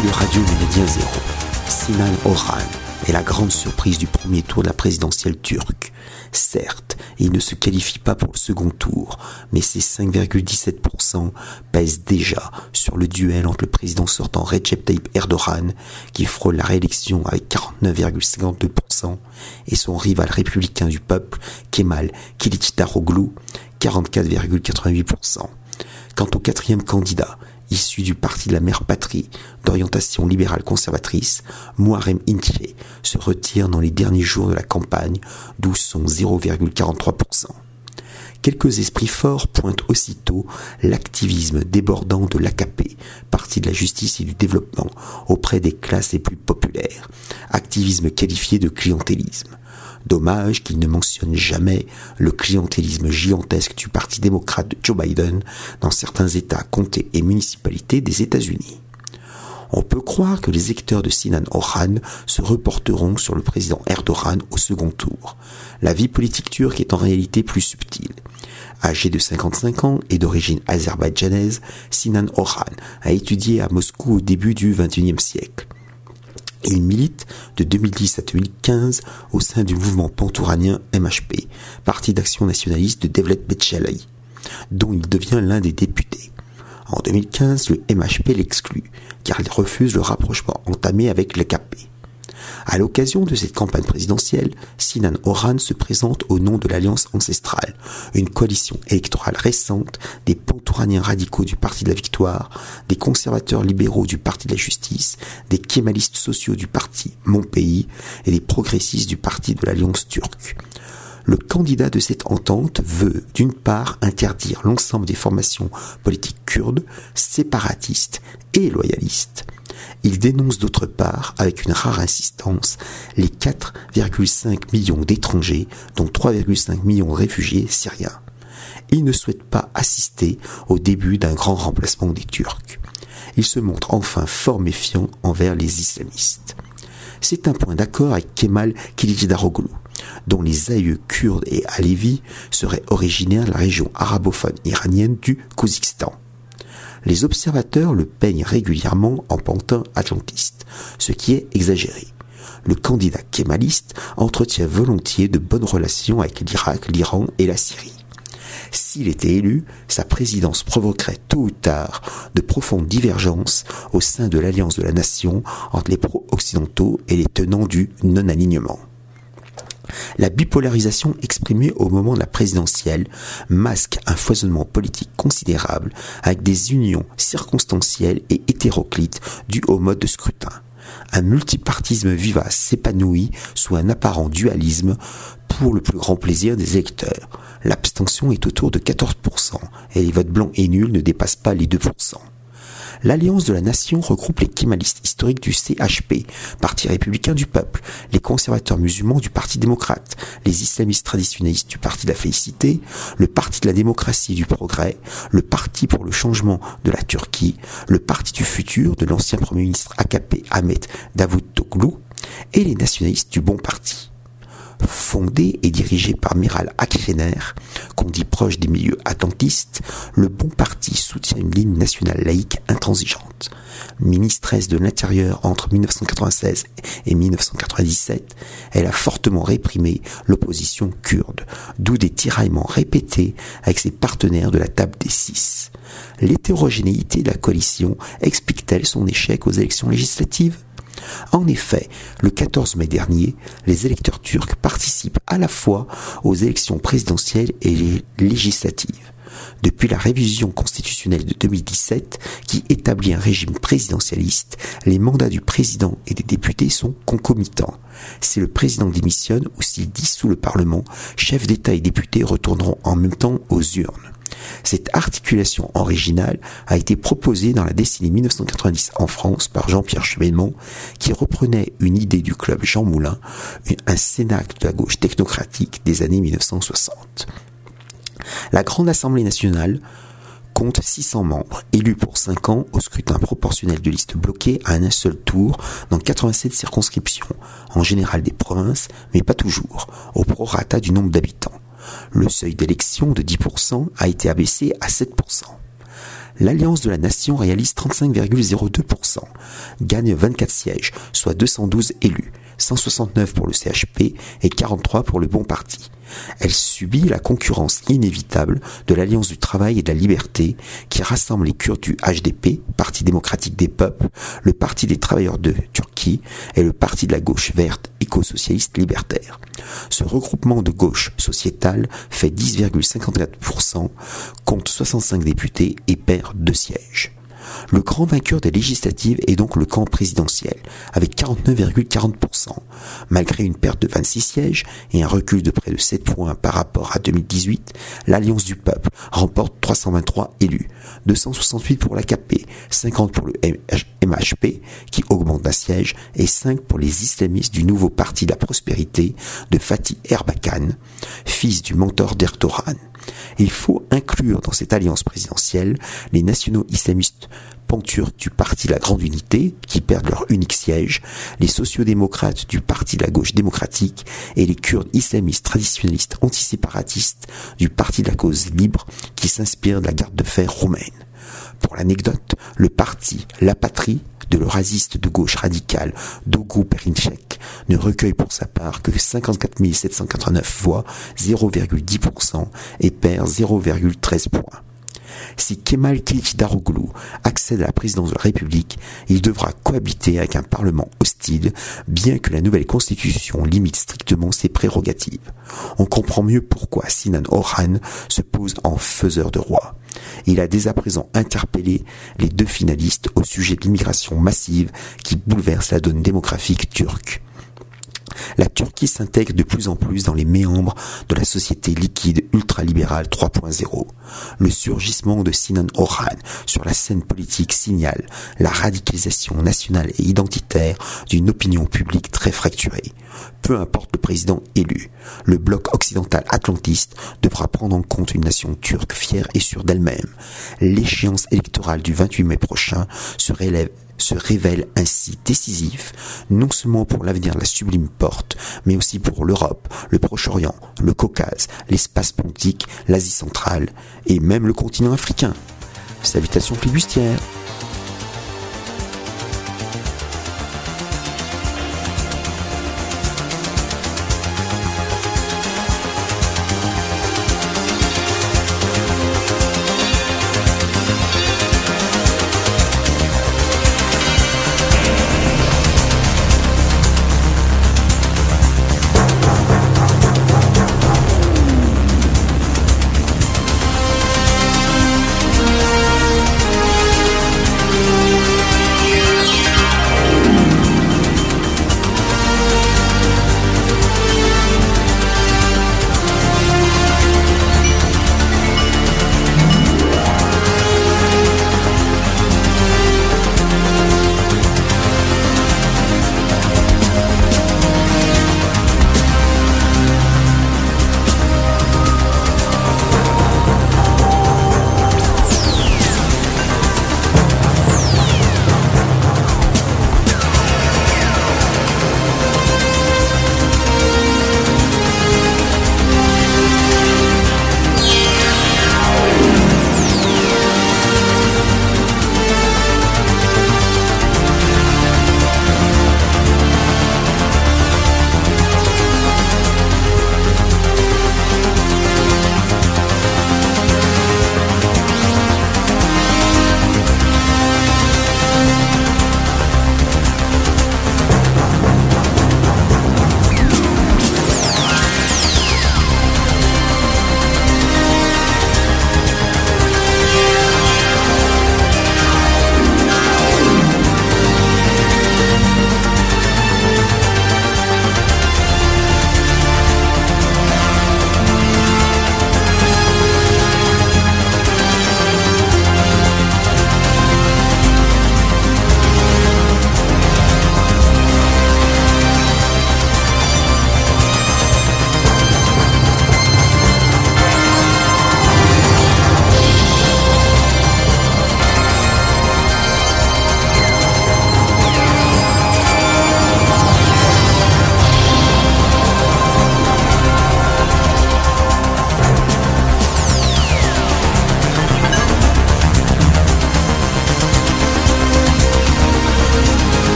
bien zéro. Sinan Orhan est la grande surprise du premier tour de la présidentielle turque. Certes, il ne se qualifie pas pour le second tour, mais ses 5,17% pèsent déjà sur le duel entre le président sortant Recep Tayyip Erdogan, qui frôle la réélection avec 49,52%, et son rival républicain du peuple, Kemal Kılıçdaroğlu, 44,88%. Quant au quatrième candidat, issu du parti de la mère patrie d'orientation libérale conservatrice, Muharrem Ince se retire dans les derniers jours de la campagne, d'où son 0,43%. Quelques esprits forts pointent aussitôt l'activisme débordant de l'AKP, parti de la justice et du développement, auprès des classes les plus populaires, activisme qualifié de clientélisme. Dommage qu'il ne mentionne jamais le clientélisme gigantesque du Parti démocrate de Joe Biden dans certains États, comtés et municipalités des États-Unis. On peut croire que les électeurs de Sinan Orhan se reporteront sur le président Erdogan au second tour. La vie politique turque est en réalité plus subtile. Âgé de 55 ans et d'origine azerbaïdjanaise, Sinan Orhan a étudié à Moscou au début du XXIe siècle. Il milite de 2010 à 2015 au sein du mouvement pantouranien MHP, parti d'action nationaliste de Devlet Betchelai, dont il devient l'un des députés. En 2015, le MHP l'exclut, car il refuse le rapprochement entamé avec l'EKP. À l'occasion de cette campagne présidentielle, Sinan Oran se présente au nom de l'Alliance ancestrale, une coalition électorale récente des pantouraniens radicaux du Parti de la Victoire, des conservateurs libéraux du Parti de la Justice, des kémalistes sociaux du Parti Mon Pays et des progressistes du Parti de l'Alliance turque. Le candidat de cette entente veut, d'une part, interdire l'ensemble des formations politiques kurdes, séparatistes et loyalistes, il dénonce d'autre part, avec une rare insistance, les 4,5 millions d'étrangers, dont 3,5 millions de réfugiés syriens. Il ne souhaite pas assister au début d'un grand remplacement des Turcs. Il se montre enfin fort méfiant envers les islamistes. C'est un point d'accord avec Kemal Kılıçdaroğlu, dont les aïeux kurdes et alévis seraient originaires de la région arabophone iranienne du Kazakhstan les observateurs le peignent régulièrement en pantin atlantiste, ce qui est exagéré. Le candidat kémaliste entretient volontiers de bonnes relations avec l'Irak, l'Iran et la Syrie. S'il était élu, sa présidence provoquerait tôt ou tard de profondes divergences au sein de l'alliance de la nation entre les pro-occidentaux et les tenants du non-alignement. La bipolarisation exprimée au moment de la présidentielle masque un foisonnement politique considérable avec des unions circonstancielles et hétéroclites dues au mode de scrutin. Un multipartisme vivace s'épanouit sous un apparent dualisme pour le plus grand plaisir des électeurs. L'abstention est autour de 14% et les votes blancs et nuls ne dépassent pas les 2%. L'Alliance de la Nation regroupe les kémalistes historiques du CHP, Parti républicain du peuple, les conservateurs musulmans du Parti démocrate, les islamistes traditionnalistes du Parti de la félicité, le Parti de la démocratie et du progrès, le Parti pour le changement de la Turquie, le Parti du futur de l'ancien Premier ministre AKP Ahmet Davutoglu et les nationalistes du Bon Parti fondé et dirigé par Miral Akrener, qu'on dit proche des milieux attentistes, le Bon Parti soutient une ligne nationale laïque intransigeante. Ministresse de l'Intérieur entre 1996 et 1997, elle a fortement réprimé l'opposition kurde, d'où des tiraillements répétés avec ses partenaires de la table des six. L'hétérogénéité de la coalition explique-t-elle son échec aux élections législatives? En effet, le 14 mai dernier, les électeurs turcs participent à la fois aux élections présidentielles et législatives. Depuis la révision constitutionnelle de 2017, qui établit un régime présidentialiste, les mandats du président et des députés sont concomitants. Si le président démissionne ou s'il dissout le Parlement, chefs d'État et députés retourneront en même temps aux urnes. Cette articulation originale a été proposée dans la décennie 1990 en France par Jean-Pierre Chevènement, qui reprenait une idée du club Jean Moulin, un cénacle de la gauche technocratique des années 1960. La Grande Assemblée nationale compte 600 membres, élus pour 5 ans au scrutin proportionnel de liste bloquée à un seul tour dans 87 circonscriptions, en général des provinces, mais pas toujours, au prorata du nombre d'habitants. Le seuil d'élection de 10% a été abaissé à 7%. l'Alliance de la Nation réalise 35,02%, gagne 24 sièges, soit 212 élus, 169 pour le CHP et 43 pour le Bon Parti. Elle subit la concurrence inévitable de l'Alliance du Travail et de la Liberté qui rassemble les Kurdes du HDP, Parti démocratique des peuples, le Parti des travailleurs de Turquie et le Parti de la gauche verte éco-socialiste libertaire. Ce regroupement de gauche sociétale fait 10,54%, compte 65 députés et perd deux sièges. Le grand vainqueur des législatives est donc le camp présidentiel, avec 49,40%. Malgré une perte de 26 sièges et un recul de près de 7 points par rapport à 2018, l'Alliance du peuple remporte 323 élus, 268 pour l'AKP, 50 pour le MHP, qui augmente d'un siège, et 5 pour les islamistes du nouveau parti de la prospérité de Fatih Erbakan, fils du mentor d'Erdogan. Il faut inclure dans cette alliance présidentielle les nationaux islamistes panturcs du parti La Grande Unité, qui perdent leur unique siège, les sociodémocrates du parti de la gauche démocratique et les kurdes islamistes traditionnalistes antiséparatistes du parti de la cause libre qui s'inspirent de la garde de fer roumaine. Pour l'anecdote, le parti La Patrie de l'eurasiste de gauche radical Dogu Perinchek ne recueille pour sa part que 54 789 voix, 0,10%, et perd 0,13 points. Si Kemal Daroglu accède à la présidence de la République, il devra cohabiter avec un parlement hostile, bien que la nouvelle constitution limite strictement ses prérogatives. On comprend mieux pourquoi Sinan Orhan se pose en faiseur de roi. Il a dès à présent interpellé les deux finalistes au sujet de l'immigration massive qui bouleverse la donne démographique turque la Turquie s'intègre de plus en plus dans les méandres de la société liquide ultralibérale 3.0. Le surgissement de Sinan Orhan sur la scène politique signale la radicalisation nationale et identitaire d'une opinion publique très fracturée. Peu importe le président élu, le bloc occidental atlantiste devra prendre en compte une nation turque fière et sûre d'elle-même. L'échéance électorale du 28 mai prochain se révèle ainsi décisif, non seulement pour l'avenir de la sublime porte, mais aussi pour l'Europe, le Proche-Orient, le Caucase, l'espace pontique, l'Asie centrale et même le continent africain. Salutations flibustières